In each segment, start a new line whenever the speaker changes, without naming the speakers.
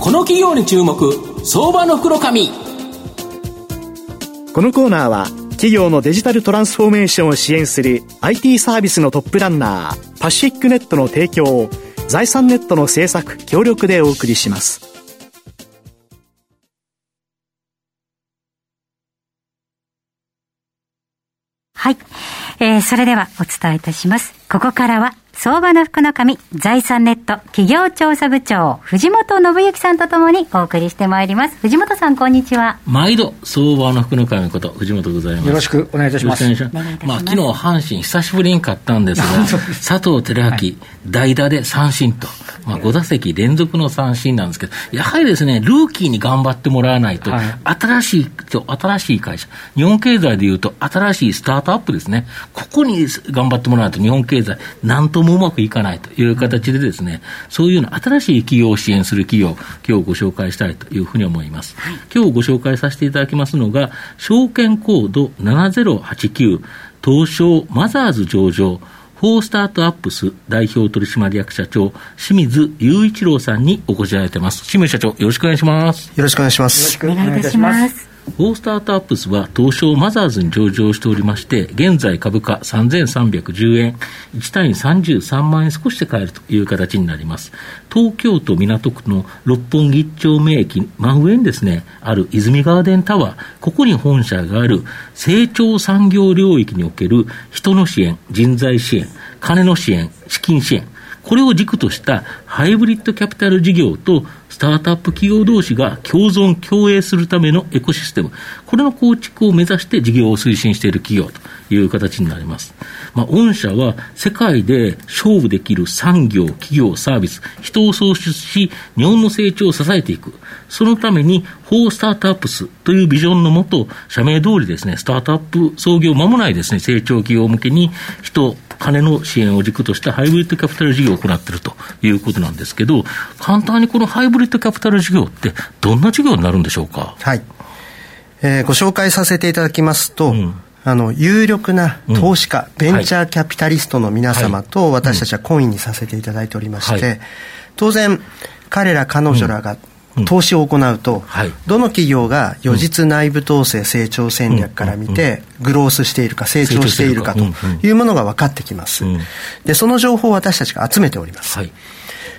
この企業に注目相場の袋紙。
このコーナーは企業のデジタルトランスフォーメーションを支援する IT サービスのトップランナーパシフィックネットの提供を財産ネットの制作協力でお送りします。
はい、えー、それではお伝えいたします。ここからは相場の福の神、財産ネット企業調査部長、藤本信之さんとともにお送りしてまいります。藤本さん、こんにちは。
毎度、相場の福の神こと、藤本でございます。
よろしくお願いいたします。
ますまあ、昨日、阪神、久しぶりに勝ったんですが、佐藤輝明、はい、代打で三振と。まあ、5打席連続の三振なんですけど、やはりですね、ルーキーに頑張ってもらわないと、はい、新しい、新しい会社、日本経済でいうと、新しいスタートアップですね、ここに頑張ってもらわないと、日本経済、なんとももうまくいかないという形でですね、そういうの新しい企業を支援する企業、今日ご紹介したいというふうに思います。はい、今日ご紹介させていただきますのが、証券コード7089、東証マザーズ上場、フォースタートアップス代表取締役社長、清水雄一郎さんにお越しいただいてます。清水社長、よろしくお願いします。
よろしくお願いします。
よろしくお願いいたします。
フォースタートアップスは東証マザーズに上場しておりまして、現在株価3310円、1単位33万円少しで買えるという形になります。東京都港区の六本木丁目駅真上にですね、ある泉ガーデンタワー、ここに本社がある成長産業領域における人の支援、人材支援、金の支援、資金支援、これを軸としたハイブリッドキャピタル事業とスタートアップ企業同士が共存、共栄するためのエコシステム、これの構築を目指して事業を推進している企業という形になります。まあ、御社は世界で勝負できる産業、企業、サービス、人を創出し、日本の成長を支えていく。そのために、フォースタートアップスというビジョンのもと、社名通りですね、スタートアップ創業間もないですね、成長企業向けに人、金の支援を軸としたハイブリッドキャピタル事業を行っているということなんですけど、簡単にこのハイブリッドキャピタル事業って、どんな事業になるんでしょうか？
はい。えー、ご紹介させていただきますと、うん。あの有力な投資家、うん、ベンチャーキャピタリストの皆様と私たちは懇意にさせていただいておりまして、はい、当然彼ら彼女らが投資を行うと、はい、どの企業が予実内部統制成長戦略から見て、グロースしているか成長しているかというものが分かってきます、でその情報を私たちが集めております、はい、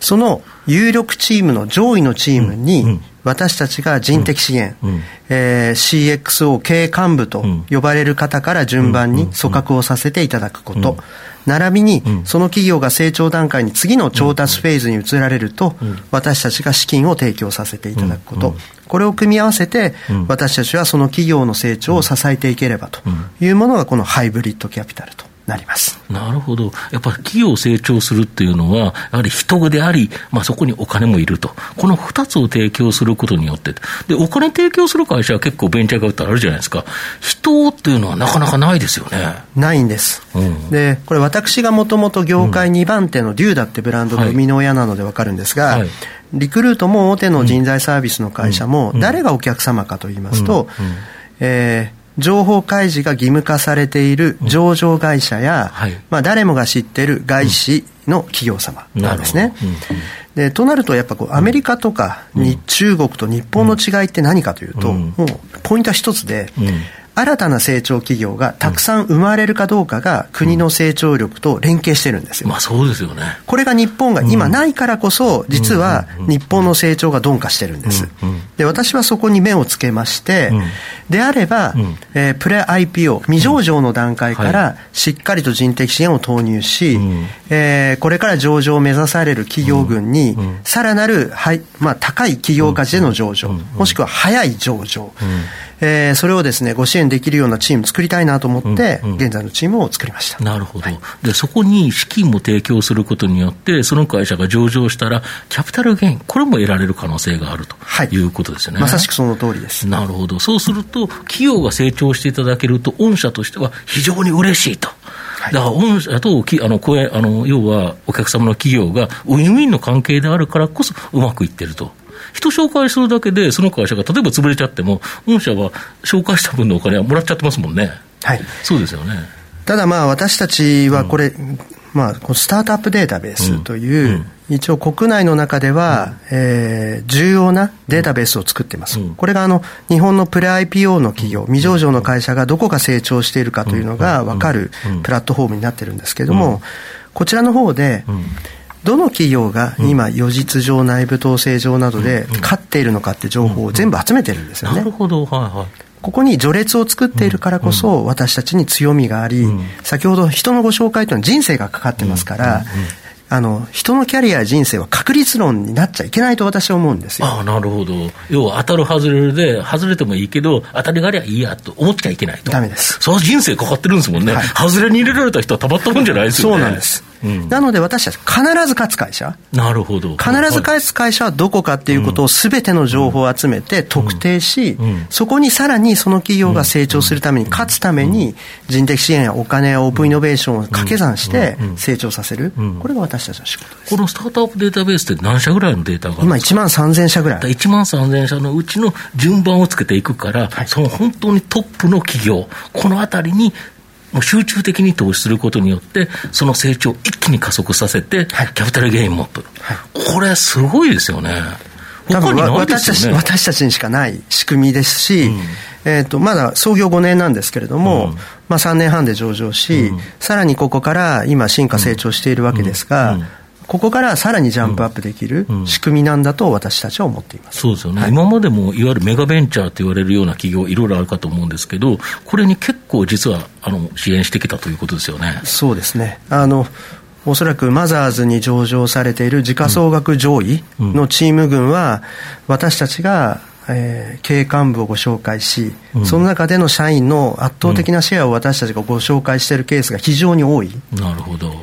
その有力チームの上位のチームに、私たちが人的資源、うん、えー、CXO 経営幹部と呼ばれる方から順番に組閣をさせていただくこと、並びに、その企業が成長段階に次の調達フェーズに移られると、私たちが資金を提供させていただくこと、これを組み合わせて、私たちはその企業の成長を支えていければというものがこのハイブリッドキャピタルとなります。
なるほど、やっぱり企業成長するっていうのは、やはり人であり、まあ、そこにお金もいると、この2つを提供することによって、でお金提供する会社は結構ベンチャーってあるじゃないですか、人っていうのはなかなかないですよね。
ないんです。うん、で、これ、私がもともと業界2番手のデューダってブランドの生みの親なので分かるんですが、はい。はいリクルートも大手の人材サービスの会社も、誰がお客様かと言いますと、えー、情報開示が義務化されている上場会社や、うんはい、まあ、誰もが知っている外資の企業様なんですね。でとなると、やっぱこうアメリカとかに、中国と日本の違いって何かというと、もうポイントは一つで、新たな成長企業がたくさん生まれるかどうかが国の成長力と連携してるんですよ。
まあそうですよね。
これが日本が今ないからこそ、実は日本の成長が鈍化してるんです。で、私はそこに目をつけまして、であれば、えー、プレ IPO、未上場の段階からしっかりと人的支援を投入し、えー、これから上場を目指される企業群に、さらなる、はいまあ、高い企業価値での上場、もしくは早い上場、えー、それをですねご支援できるようなチーム作りたいなと思って、うんうん、現在のチームを作りました。
なるほど、はい、でそこに資金も提供することによってその会社が上場したらキャピタルゲインこれも得られる可能性があるとい。うことですよね、
まさしくその通りです。
なるほど。そうすると企業が成長していただけると御社としては非常に嬉しいと。だから御社とあの声あの要はお客様の企業がウィンウィンの関係であるからこそうまくいってると人紹介するだけで、その会社が例えば潰れちゃっても、御社は紹介した分のお金はもらっちゃってますもんね。
はい。
そうですよね。
ただまあ私たちはこれ、うん、まあ、スタートアップデータベースという、一応国内の中では、えー、重要なデータベースを作っています。これがあの、日本のプレ IPO の企業、未上場の会社がどこが成長しているかというのが分かるプラットフォームになってるんですけれども、こちらの方で、どの企業が今、余実上、内部統制上などで勝っているのかって情報を全部集めてるんですよね。なるほど、はいはい。ここに序列を作っているからこそ、私たちに強みがあり、先ほど人のご紹介というのは人生がかかってますから、あの人のキャリア、人生は確率論になっちゃいけないと私は思うんですよ。
あなるほど、要は当たる、外れるで、外れてもいいけど、当たりがありゃいいやと思っちゃいけないと、
だめです。
その人生かかってるんですもんね、はい、外れに入れられた人はたまったもんじゃないですよ
ね。そうなんですなので私たち必ず勝つ会社。
なるほど。
必ず勝つ会社はどこかっていうことをすべての情報を集めて特定し、そこにさらにその企業が成長するために勝つために人的支援やお金やオープンイノベーションを掛け算して成長させる、これが私たちの仕事です。
このスタートアップデータベースって何社ぐらいのデータが
今1万3000社ぐらい。
1万3000社のうちの順番をつけていくから、はい、その本当にトップの企業このあたりにもう集中的に投資することによって、その成長を一気に加速させて、キャピタルゲインも取る、はい、これ、すごいですよね。
多分、ね、私たち私たちにしかない仕組みですし、うん、えーと、まだ創業5年なんですけれども、うん、まあ、3年半で上場し、うん、さらにここから今、進化、成長しているわけですが、ここからさらにジャンプアップできる仕組みなんだと私たちは思っています、
そうですよね、はい、今までもいわゆるメガベンチャーと言われるような企業、いろいろあるかと思うんですけど、これに結構実はあの支援してきたということですよね。
そうですね。あのおそらくマザーズに上場されている時価総額上位のチーム群は、私たちがえー、経営幹部をご紹介し、うん、その中での社員の圧倒的なシェアを私たちがご紹介しているケースが非常に多い。
なるほど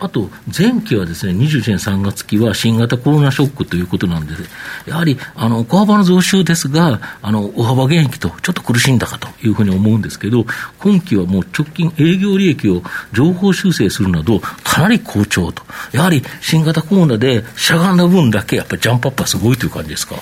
あと、前期はですね、21年3月期は新型コロナショックということなんで、やはり、あの、小幅の増収ですが、あの、大幅減益とちょっと苦しんだかというふうに思うんですけど、今期はもう直近営業利益を情報修正するなど、かなり好調と。やはり、新型コロナでしゃがんだ分だけ、やっぱりジャンプアップはすごいという感じですか？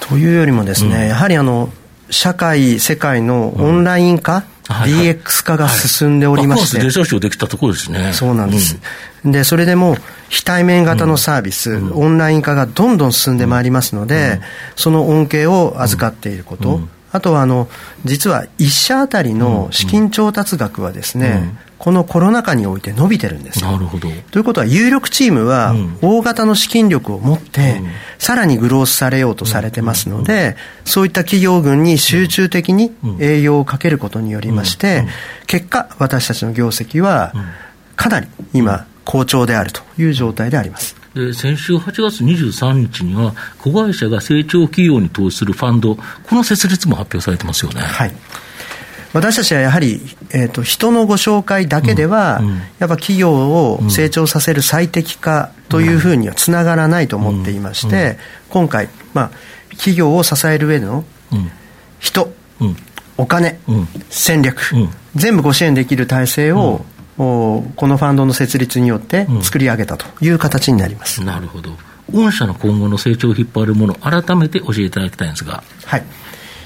というよりもですね、うん、やはりあの、社会、世界のオンライン化、はいはい、DX 化が進んでおりまして、
はい、デできたところですね。
そうなんです。うん、で、それでも非対面型のサービス、うん、オンライン化がどんどん進んでまいりますので、うん、その恩恵を預かっていること、あとはあの実は1社あたりの資金調達額はですね、このコロナ禍において伸びてるんです
なるほど。
ということは、有力チームは大型の資金力を持って、さらにグロースされようとされてますので、そういった企業群に集中的に営業をかけることによりまして、結果、私たちの業績はかなり今、好調であるという状態であります。
で先週8月23日には、子会社が成長企業に投資するファンド、この設立も発表されてますよね。
はい私たちはやはり、えーと、人のご紹介だけでは、うんうん、やっぱ企業を成長させる最適化というふうにはつながらないと思っていまして、今回、まあ、企業を支える上での人、お金、戦略、全部ご支援できる体制を、このファンドの設立によって作り上げたという形になります。
なるほど。御社の今後の成長を引っ張るもの、改めて教えていただきたいんですが。
はい。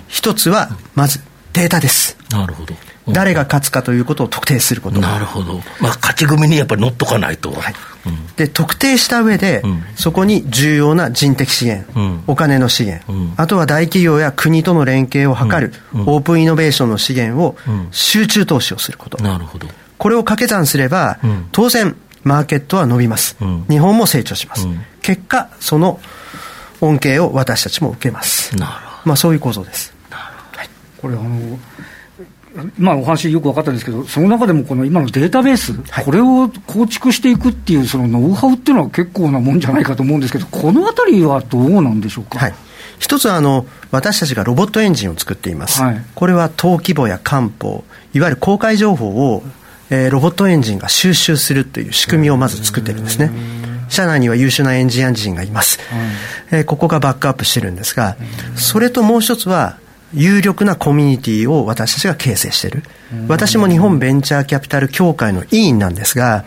一つは、まず、データです。
なるほど。
誰が勝つかということを特定すること。
なるほど。まあ、勝ち組にやっぱり乗っとかないと。はい
うん、で、特定した上で、うん、そこに重要な人的資源、うん、お金の資源、あとは大企業や国との連携を図る、オープンイノベーションの資源を集中投資をすること。
なるほど。
これを掛け算すれば、当然、マーケットは伸びます。日本も成長します。結果、その恩恵を私たちも受けます。なるほど。まあ、そういう構造です。
これあのまあ、お話よく分かったんですけど、その中でもこの今のデータベース、はい、これを構築していくっていう、そのノウハウっていうのは結構なもんじゃないかと思うんですけど、このあたりはどうなんでしょうか？はい。
一つはあの私たちがロボットエンジンを作っています、はい、これは登記簿や官報いわゆる公開情報を、えー、ロボットエンジンが収集するという仕組みをまず作ってるんですね。社内には優秀なエンジニア人がいます、はい、えー、ここがバックアップしてるんですがそれともう一つは有力なコミュニティを私たちが形成している。私も日本ベンチャーキャピタル協会の委員なんですが、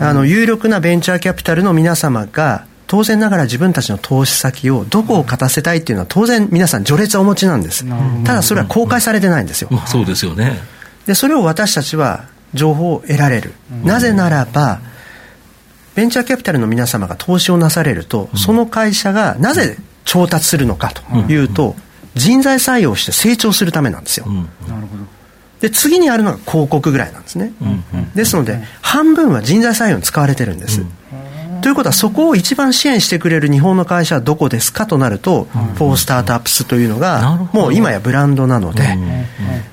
あの、有力なベンチャーキャピタルの皆様が、当然ながら自分たちの投資先をどこを勝たせたいっていうのは当然皆さん序列をお持ちなんです。ただそれは公開されてないんですよ。
まあ、そうですよね。
で、それを私たちは情報を得られる、なぜならばベンチャーキャピタルの皆様が投資をなされると、その会社がなぜ調達するのかというと、人材採用して成長するためなんですよ、なるほど。で次にあるのが広告ぐらいなんですね、ですので半分は人材採用に使われてるんです、ということはそこを一番支援してくれる日本の会社はどこですかとなると、フォースタートアップスというのがもう今やブランドなので、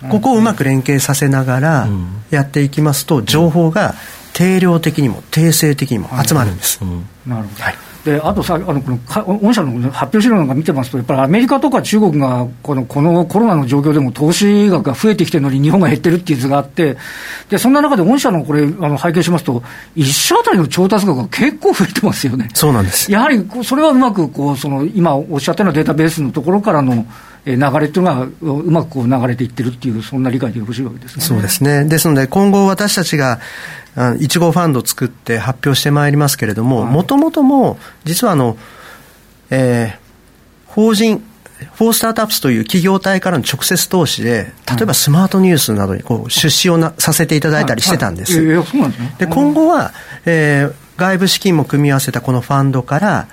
ここをうまく連携させながらやっていきますと情報が定量的にも定性的にも集まるんです。
なるほど、はいであとさ、あのこの御社の発表資料なんか見てますと、やっぱりアメリカとか中国がこのこのコロナの状況でも投資額が増えてきてるのに、日本が減ってるっていう図があって、でそんな中で御社のこれ、あの拝見しますと、1社当たりの調達額が結構増えてますよね。
そうなんです
やはりそれはうまくこうその、今おっしゃったようなデータベースのところからの流れっていうのがうまくこう流れていってるっていう、そんな理解でよろしいわけですね。
そうですね。ですので今後私たちが1号ファンドを作って発表してまいりますけれども、もともとも、実はあの、えー、法人、フォースタートアップスという企業体からの直接投資で、例えばスマートニュースなどにこう出資をなさせていただいたりしてたんです。で今後は、えー、外部資金も組み合わせたこのファンドから、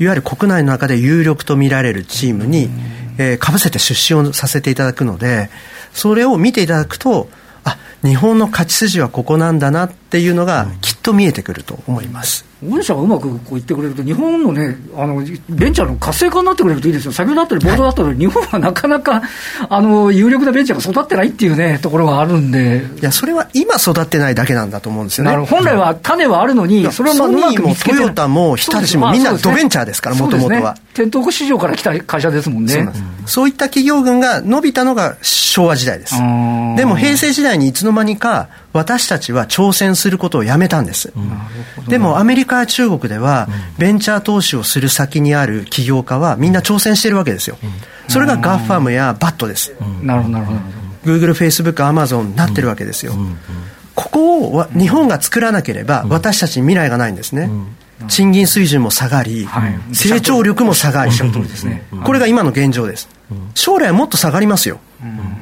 いわゆる国内の中で有力と見られるチームに、えー、かぶせて出資をさせていただくので、それを見ていただくと、あ日本の勝ち筋はここなんだなっていうのがきっと見えてくると思います。
御社がうまくこう言ってくれると、日本のね、あのベンチャーの活性化になってくれるといいですよ、先ほどあったり、冒頭だったり、日本はなかなかあの有力なベンチャーが育ってないっていうね、ところがあるんで。
いや、それは今育ってないだけなんだと思うんですよね。
本来は種はあるのに、
それはまあうまく見つけてトヨタも日立もみんなドベンチャーですから、もともとは。
店頭市場から来た会社ですもんね。
そういった企業群が伸びたのが昭和時代です。でも平成時代にいつの間にか、私たちは挑戦することをやめたんです、でもアメリカや中国では、ベンチャー投資をする先にある起業家はみんな挑戦してるわけですよ、それがガッファムやバットです、
なるほどなるほど。
Google、Facebook、Amazon になってるわけですよ、ここを日本が作らなければ私たちに未来がないんですね、賃金水準も下がり、成長力も下がり、これが今の現状です。将来はもっと下がりますよ。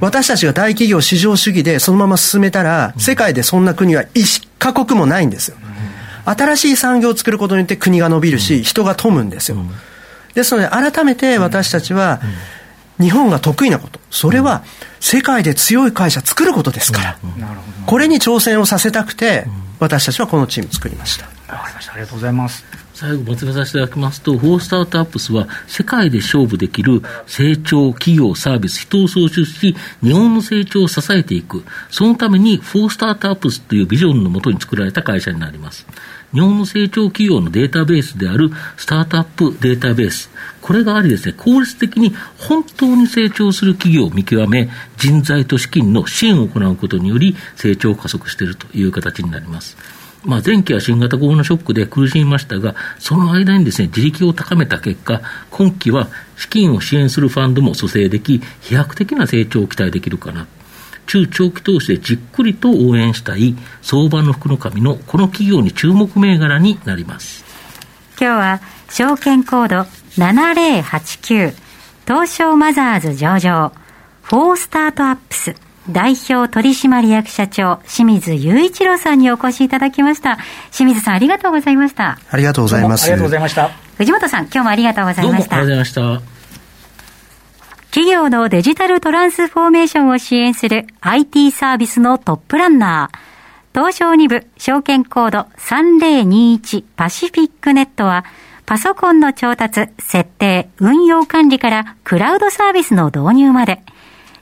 私たちが大企業市場主義でそのまま進めたら、世界でそんな国は一カ国もないんですよ。新しい産業を作ることによって国が伸びるし、人が富むんですよ。ですので、改めて私たちは、日本が得意なこと、それは世界で強い会社作ることですから、これに挑戦をさせたくて、私たちはこのチーム作りました。
わかりました。ありがとうございます。
最後、まとめさせていただきますと、フォースタートアップスは、世界で勝負できる成長、企業、サービス、人を創出し、日本の成長を支えていく。そのために、フォースタートアップスというビジョンのもとに作られた会社になります。日本の成長企業のデータベースであるスタートアップデータベース。これがありですね、効率的に本当に成長する企業を見極め、人材と資金の支援を行うことにより、成長を加速しているという形になります。まあ、前期は新型コロナショックで苦しみましたが、その間にですね、自力を高めた結果、今期は資金を支援するファンドも蘇生でき、飛躍的な成長を期待できるかな。中長期投資でじっくりと応援したい相場の福の神のこの企業に注目銘柄になります。
今日は証券コード7089東証マザーズ上場フォースタートアップス代表取締役社長、清水雄一郎さんにお越しいただきました。清水さん、ありがとうございました。
ありがとうございます。あ
りがとうございました。
藤本さん、今日もありがとうございました。
ありがとうございました。
企業のデジタルトランスフォーメーションを支援する IT サービスのトップランナー。東証2部証券コード3021パシフィックネットは、パソコンの調達、設定、運用管理からクラウドサービスの導入まで、